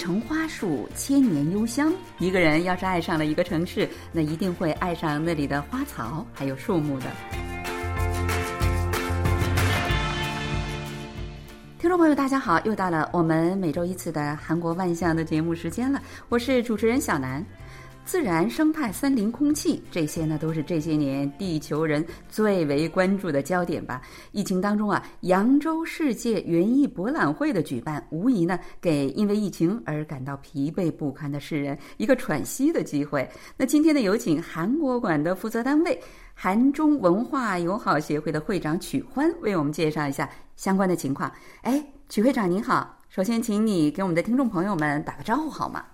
城花树，千年幽香。一个人要是爱上了一个城市，那一定会爱上那里的花草还有树木的。听众朋友，大家好，又到了我们每周一次的韩国万象的节目时间了，我是主持人小南。自然生态、森林、空气，这些呢都是这些年地球人最为关注的焦点吧。疫情当中啊，扬州世界园艺博览会的举办，无疑呢给因为疫情而感到疲惫不堪的世人一个喘息的机会。那今天呢，有请韩国馆的负责单位韩中文化友好协会的会长曲欢为我们介绍一下相关的情况。哎，曲会长您好，首先请你给我们的听众朋友们打个招呼好吗？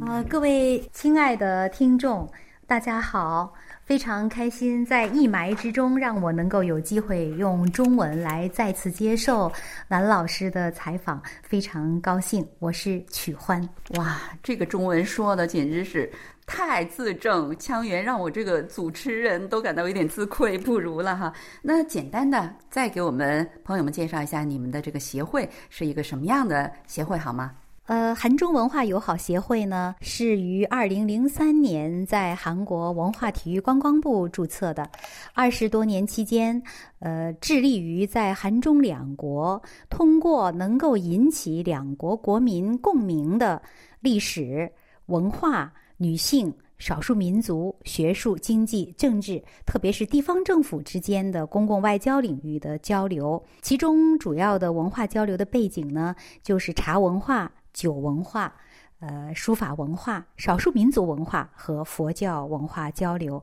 啊，各位亲爱的听众，大家好！非常开心，在一霾之中，让我能够有机会用中文来再次接受兰老师的采访，非常高兴。我是曲欢，哇，这个中文说的简直是太字正腔圆，让我这个主持人都感到有点自愧不如了哈。那简单的再给我们朋友们介绍一下，你们的这个协会是一个什么样的协会好吗？呃，韩中文化友好协会呢，是于二零零三年在韩国文化体育观光部注册的。二十多年期间，呃，致力于在韩中两国通过能够引起两国国民共鸣的历史文化、女性、少数民族、学术、经济、政治，特别是地方政府之间的公共外交领域的交流。其中主要的文化交流的背景呢，就是茶文化。酒文化、呃书法文化、少数民族文化和佛教文化交流，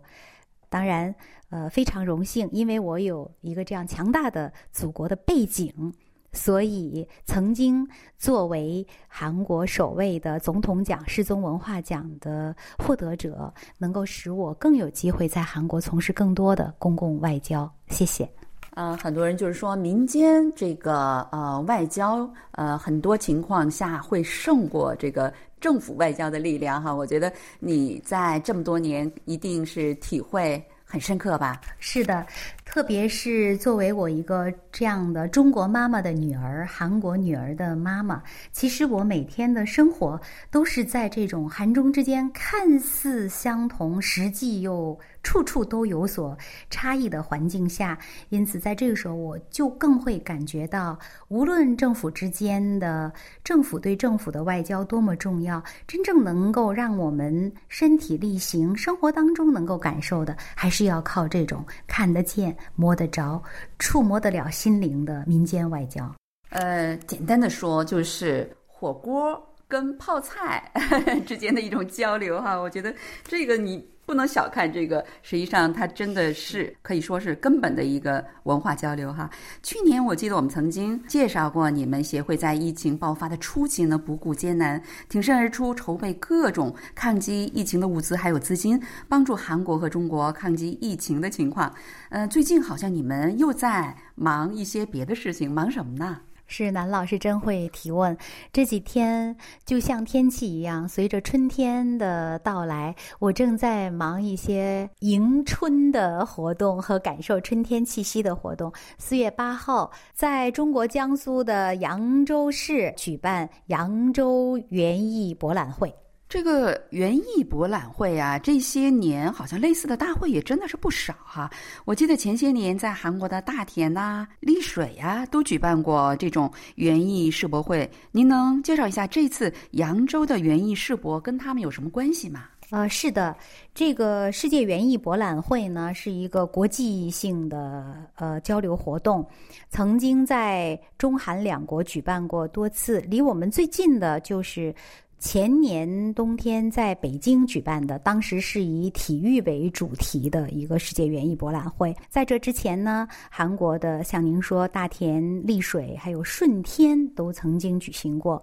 当然，呃非常荣幸，因为我有一个这样强大的祖国的背景，所以曾经作为韩国首位的总统奖世宗文化奖的获得者，能够使我更有机会在韩国从事更多的公共外交。谢谢。呃，很多人就是说民间这个呃外交，呃很多情况下会胜过这个政府外交的力量哈。我觉得你在这么多年一定是体会很深刻吧？是的，特别是作为我一个这样的中国妈妈的女儿，韩国女儿的妈妈，其实我每天的生活都是在这种韩中之间看似相同，实际又。处处都有所差异的环境下，因此在这个时候，我就更会感觉到，无论政府之间的政府对政府的外交多么重要，真正能够让我们身体力行、生活当中能够感受的，还是要靠这种看得见、摸得着、触摸得了心灵的民间外交。呃，简单的说，就是火锅跟泡菜 之间的一种交流哈。我觉得这个你。不能小看这个，实际上它真的是可以说是根本的一个文化交流哈。去年我记得我们曾经介绍过，你们协会在疫情爆发的初期呢，不顾艰难，挺身而出，筹备各种抗击疫情的物资还有资金，帮助韩国和中国抗击疫情的情况。呃，最近好像你们又在忙一些别的事情，忙什么呢？是南老师真会提问。这几天就像天气一样，随着春天的到来，我正在忙一些迎春的活动和感受春天气息的活动。四月八号，在中国江苏的扬州市举办扬州园艺博览会。这个园艺博览会啊，这些年好像类似的大会也真的是不少哈。我记得前些年在韩国的大田呐、丽水呀，都举办过这种园艺世博会。您能介绍一下这次扬州的园艺世博跟他们有什么关系吗？呃，是的，这个世界园艺博览会呢是一个国际性的呃交流活动，曾经在中韩两国举办过多次。离我们最近的就是。前年冬天在北京举办的，当时是以体育为主题的一个世界园艺博览会。在这之前呢，韩国的像您说大田、丽水还有顺天都曾经举行过。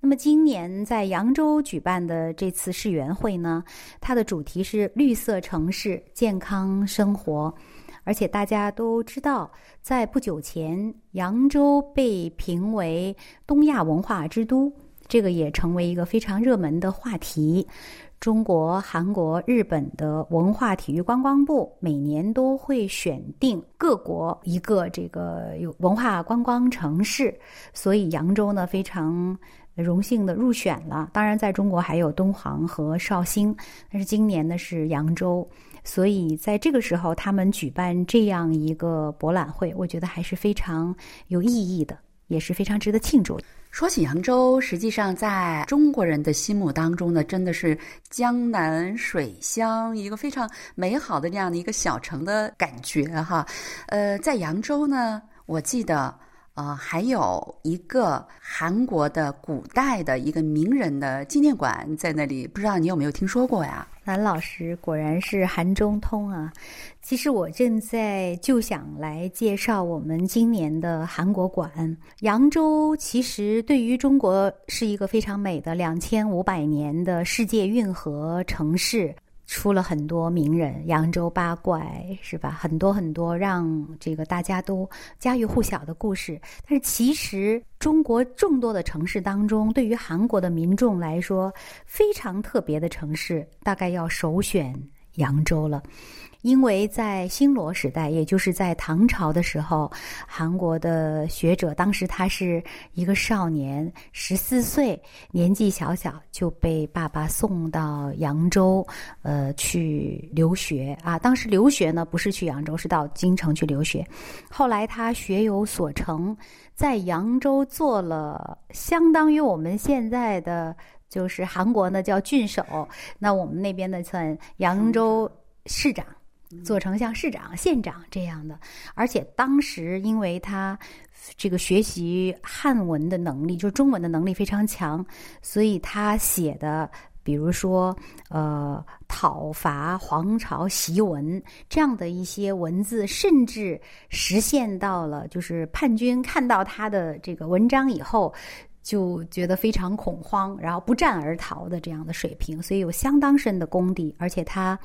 那么今年在扬州举办的这次世园会呢，它的主题是绿色城市、健康生活。而且大家都知道，在不久前，扬州被评为东亚文化之都。这个也成为一个非常热门的话题。中国、韩国、日本的文化体育观光部每年都会选定各国一个这个有文化观光城市，所以扬州呢非常荣幸的入选了。当然，在中国还有敦煌和绍兴，但是今年呢是扬州，所以在这个时候他们举办这样一个博览会，我觉得还是非常有意义的，也是非常值得庆祝。说起扬州，实际上在中国人的心目当中呢，真的是江南水乡，一个非常美好的这样的一个小城的感觉哈。呃，在扬州呢，我记得。呃，还有一个韩国的古代的一个名人的纪念馆在那里，不知道你有没有听说过呀？南老师果然是韩中通啊！其实我正在就想来介绍我们今年的韩国馆。扬州其实对于中国是一个非常美的两千五百年的世界运河城市。出了很多名人，扬州八怪是吧？很多很多让这个大家都家喻户晓的故事。但是其实中国众多的城市当中，对于韩国的民众来说，非常特别的城市，大概要首选扬州了。因为在新罗时代，也就是在唐朝的时候，韩国的学者当时他是一个少年，十四岁，年纪小小就被爸爸送到扬州，呃，去留学啊。当时留学呢，不是去扬州，是到京城去留学。后来他学有所成，在扬州做了相当于我们现在的就是韩国呢叫郡守，那我们那边呢算扬州市长。做成像市长、县长这样的，而且当时因为他这个学习汉文的能力，就是中文的能力非常强，所以他写的，比如说呃讨伐皇朝檄文这样的一些文字，甚至实现到了就是叛军看到他的这个文章以后，就觉得非常恐慌，然后不战而逃的这样的水平，所以有相当深的功底，而且他。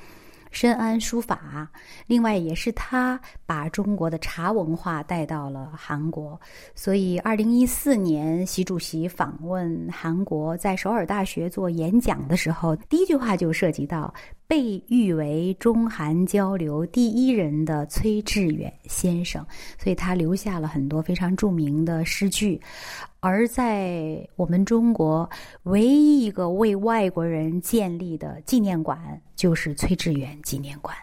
深谙书法，另外也是他把中国的茶文化带到了韩国。所以，二零一四年习主席访问韩国，在首尔大学做演讲的时候，第一句话就涉及到被誉为中韩交流第一人的崔致远先生，所以他留下了很多非常著名的诗句。而在我们中国，唯一一个为外国人建立的纪念馆就是崔致远纪念馆，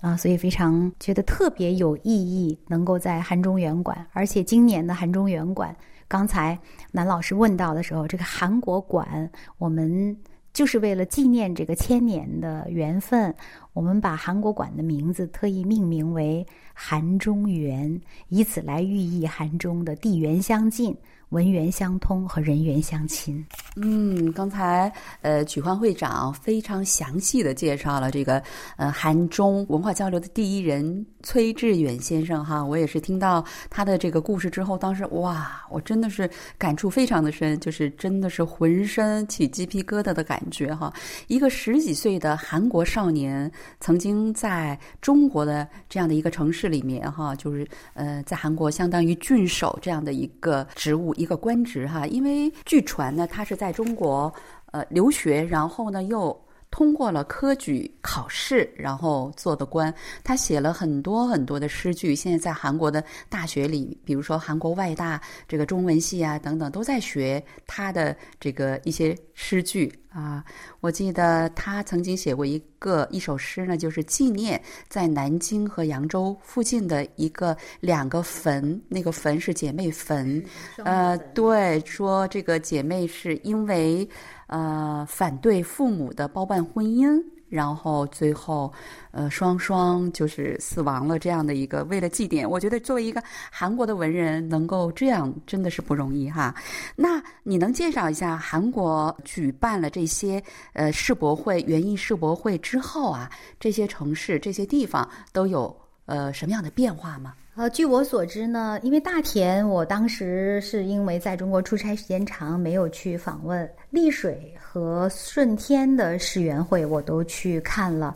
啊，所以非常觉得特别有意义，能够在韩中原馆。而且今年的韩中原馆，刚才南老师问到的时候，这个韩国馆，我们就是为了纪念这个千年的缘分，我们把韩国馆的名字特意命名为韩中原，以此来寓意韩中的地缘相近。文源相通和人缘相亲。嗯，刚才呃，曲焕会长非常详细的介绍了这个呃韩中文化交流的第一人崔志远先生哈。我也是听到他的这个故事之后，当时哇，我真的是感触非常的深，就是真的是浑身起鸡皮疙瘩的感觉哈。一个十几岁的韩国少年，曾经在中国的这样的一个城市里面哈，就是呃，在韩国相当于郡守这样的一个职务。一个官职哈，因为据传呢，他是在中国呃留学，然后呢又通过了科举考试，然后做的官。他写了很多很多的诗句，现在在韩国的大学里，比如说韩国外大这个中文系啊等等，都在学他的这个一些诗句。啊，我记得他曾经写过一个一首诗呢，就是纪念在南京和扬州附近的一个两个坟，那个坟是姐妹坟，呃，对，说这个姐妹是因为呃反对父母的包办婚姻。然后最后，呃，双双就是死亡了。这样的一个为了祭奠，我觉得作为一个韩国的文人，能够这样真的是不容易哈。那你能介绍一下韩国举办了这些呃世博会、园艺世博会之后啊，这些城市、这些地方都有呃什么样的变化吗？呃，据我所知呢，因为大田，我当时是因为在中国出差时间长，没有去访问丽水和顺天的世园会，我都去看了。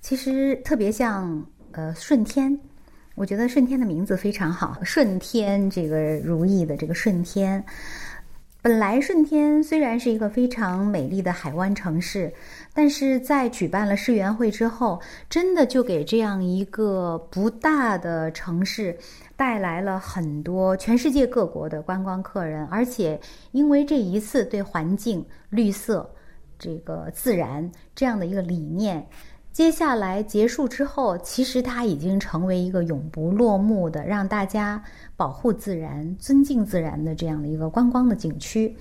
其实特别像呃顺天，我觉得顺天的名字非常好，顺天这个如意的这个顺天。本来顺天虽然是一个非常美丽的海湾城市，但是在举办了世园会之后，真的就给这样一个不大的城市带来了很多全世界各国的观光客人，而且因为这一次对环境、绿色、这个自然这样的一个理念。接下来结束之后，其实它已经成为一个永不落幕的，让大家保护自然、尊敬自然的这样的一个观光的景区。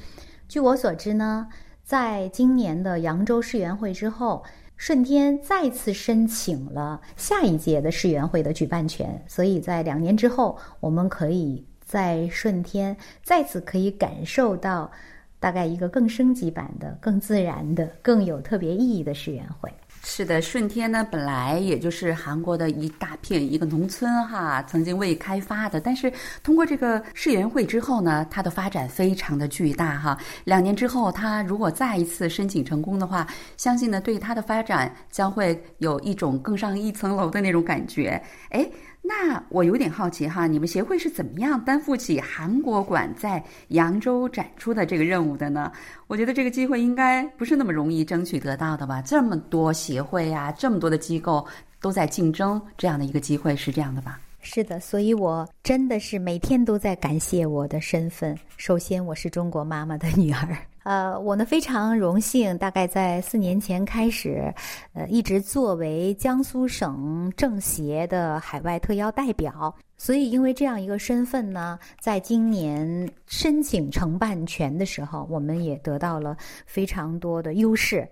据我所知呢，在今年的扬州世园会之后，顺天再次申请了下一届的世园会的举办权，所以在两年之后，我们可以在顺天再次可以感受到大概一个更升级版的、更自然的、更有特别意义的世园会。是的，顺天呢本来也就是韩国的一大片一个农村哈，曾经未开发的，但是通过这个世园会之后呢，它的发展非常的巨大哈。两年之后，它如果再一次申请成功的话，相信呢对它的发展将会有一种更上一层楼的那种感觉。哎。那我有点好奇哈，你们协会是怎么样担负起韩国馆在扬州展出的这个任务的呢？我觉得这个机会应该不是那么容易争取得到的吧？这么多协会呀，这么多的机构都在竞争这样的一个机会，是这样的吧？是的，所以我真的是每天都在感谢我的身份。首先，我是中国妈妈的女儿。呃，我呢非常荣幸，大概在四年前开始，呃，一直作为江苏省政协的海外特邀代表。所以，因为这样一个身份呢，在今年申请承办权的时候，我们也得到了非常多的优势。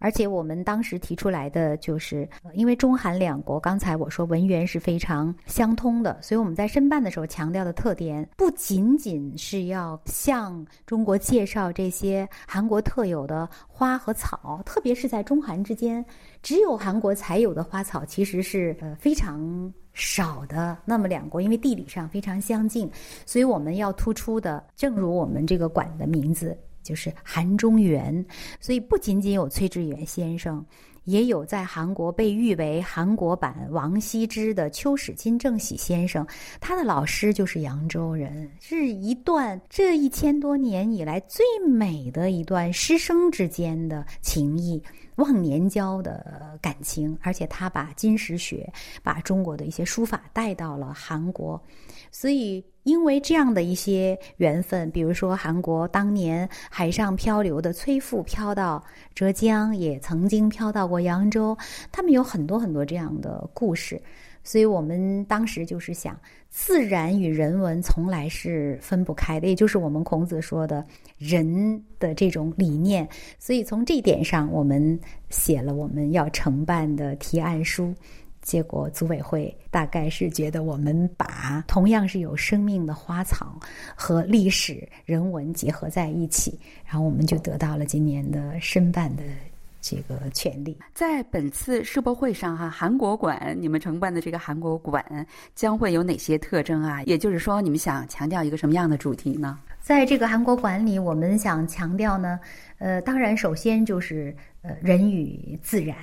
而且我们当时提出来的就是，因为中韩两国刚才我说文源是非常相通的，所以我们在申办的时候强调的特点，不仅仅是要向中国介绍这些韩国特有的花和草，特别是在中韩之间，只有韩国才有的花草，其实是呃非常少的。那么两国因为地理上非常相近，所以我们要突出的，正如我们这个馆的名字。就是韩中元，所以不仅仅有崔致远先生，也有在韩国被誉为韩国版王羲之的秋史金正喜先生，他的老师就是扬州人，是一段这一千多年以来最美的一段师生之间的情谊。忘年交的感情，而且他把金石学、把中国的一些书法带到了韩国，所以因为这样的一些缘分，比如说韩国当年海上漂流的崔富漂到浙江，也曾经漂到过扬州，他们有很多很多这样的故事。所以我们当时就是想，自然与人文从来是分不开的，也就是我们孔子说的人的这种理念。所以从这一点上，我们写了我们要承办的提案书。结果组委会大概是觉得我们把同样是有生命的花草和历史人文结合在一起，然后我们就得到了今年的申办的。这个权利，在本次世博会上哈，韩国馆你们承办的这个韩国馆将会有哪些特征啊？也就是说，你们想强调一个什么样的主题呢？在这个韩国馆里，我们想强调呢，呃，当然首先就是呃人与自然，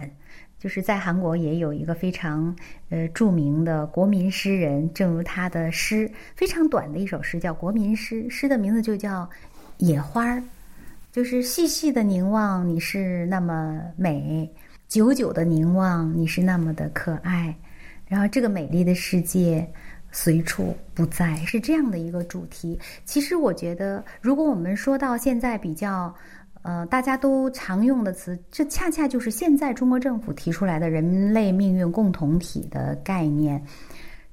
就是在韩国也有一个非常呃著名的国民诗人，正如他的诗非常短的一首诗叫《国民诗》，诗的名字就叫《野花儿》。就是细细的凝望，你是那么美；久久的凝望，你是那么的可爱。然后，这个美丽的世界随处不在，是这样的一个主题。其实，我觉得，如果我们说到现在比较，呃，大家都常用的词，这恰恰就是现在中国政府提出来的人类命运共同体的概念。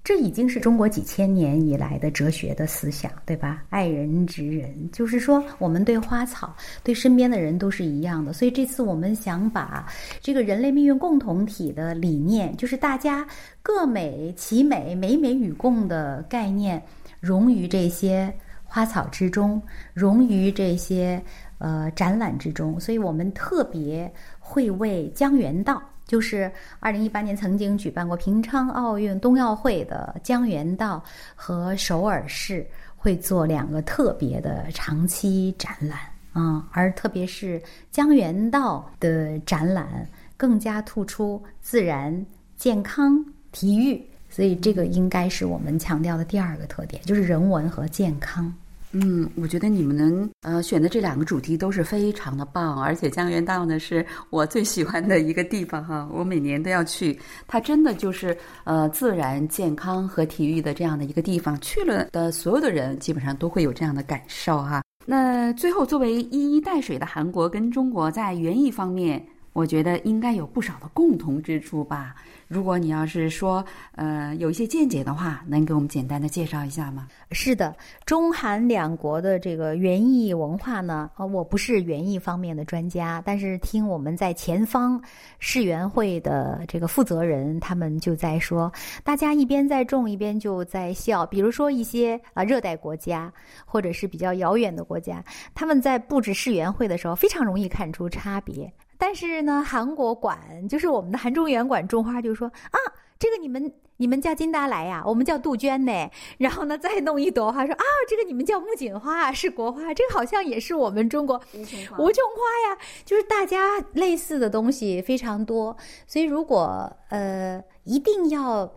这已经是中国几千年以来的哲学的思想，对吧？爱人之人，就是说我们对花草、对身边的人都是一样的。所以这次我们想把这个人类命运共同体的理念，就是大家各美其美、美美与共的概念，融于这些花草之中，融于这些呃展览之中。所以我们特别会为江原道。就是二零一八年曾经举办过平昌奥运冬奥会的江原道和首尔市会做两个特别的长期展览啊，而特别是江原道的展览更加突出自然、健康、体育，所以这个应该是我们强调的第二个特点，就是人文和健康。嗯，我觉得你们能呃选的这两个主题都是非常的棒，而且江原道呢是我最喜欢的一个地方哈，我每年都要去。它真的就是呃自然、健康和体育的这样的一个地方，去了的所有的人基本上都会有这样的感受哈。那最后，作为一衣带水的韩国跟中国在园艺方面，我觉得应该有不少的共同之处吧。如果你要是说，呃，有一些见解的话，能给我们简单的介绍一下吗？是的，中韩两国的这个园艺文化呢，呃，我不是园艺方面的专家，但是听我们在前方世园会的这个负责人，他们就在说，大家一边在种，一边就在笑。比如说一些啊热带国家，或者是比较遥远的国家，他们在布置世园会的时候，非常容易看出差别。但是呢，韩国管就是我们的韩中园管种花，就说啊，这个你们你们叫金达莱呀，我们叫杜鹃呢。然后呢，再弄一朵花，说啊，这个你们叫木槿花，是国花，这个好像也是我们中国 无穷花呀。就是大家类似的东西非常多，所以如果呃一定要。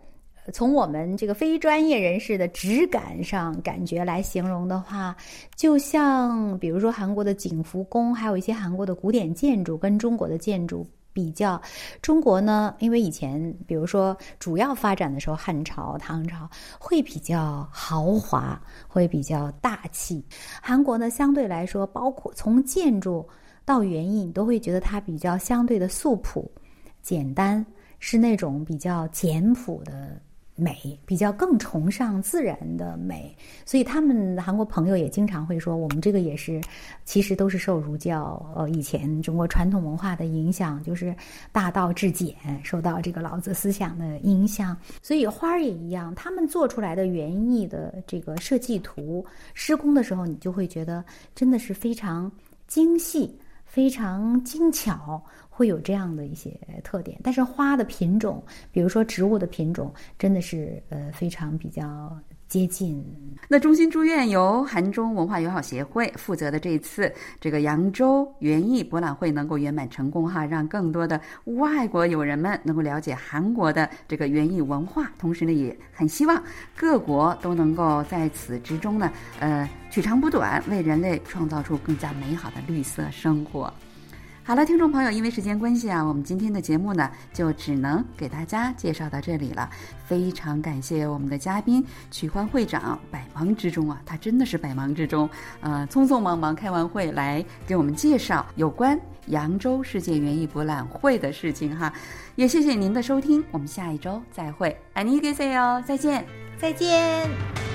从我们这个非专业人士的质感上感觉来形容的话，就像比如说韩国的景福宫，还有一些韩国的古典建筑跟中国的建筑比较。中国呢，因为以前比如说主要发展的时候，汉朝、唐朝会比较豪华，会比较大气。韩国呢，相对来说，包括从建筑到园艺，你都会觉得它比较相对的素朴、简单，是那种比较简朴的。美比较更崇尚自然的美，所以他们韩国朋友也经常会说，我们这个也是，其实都是受儒教呃以前中国传统文化的影响，就是大道至简，受到这个老子思想的影响。所以花儿也一样，他们做出来的园艺的这个设计图施工的时候，你就会觉得真的是非常精细、非常精巧。会有这样的一些特点，但是花的品种，比如说植物的品种，真的是呃非常比较接近。那衷心祝愿由韩中文化友好协会负责的这一次这个扬州园艺博览会能够圆满成功哈，让更多的外国友人们能够了解韩国的这个园艺文化，同时呢也很希望各国都能够在此之中呢呃取长补短，为人类创造出更加美好的绿色生活。好了，听众朋友，因为时间关系啊，我们今天的节目呢就只能给大家介绍到这里了。非常感谢我们的嘉宾曲欢会长，百忙之中啊，他真的是百忙之中，呃，匆匆忙忙开完会来给我们介绍有关扬州世界园艺博览会的事情哈。也谢谢您的收听，我们下一周再会，爱你给谁哦，再见，再见。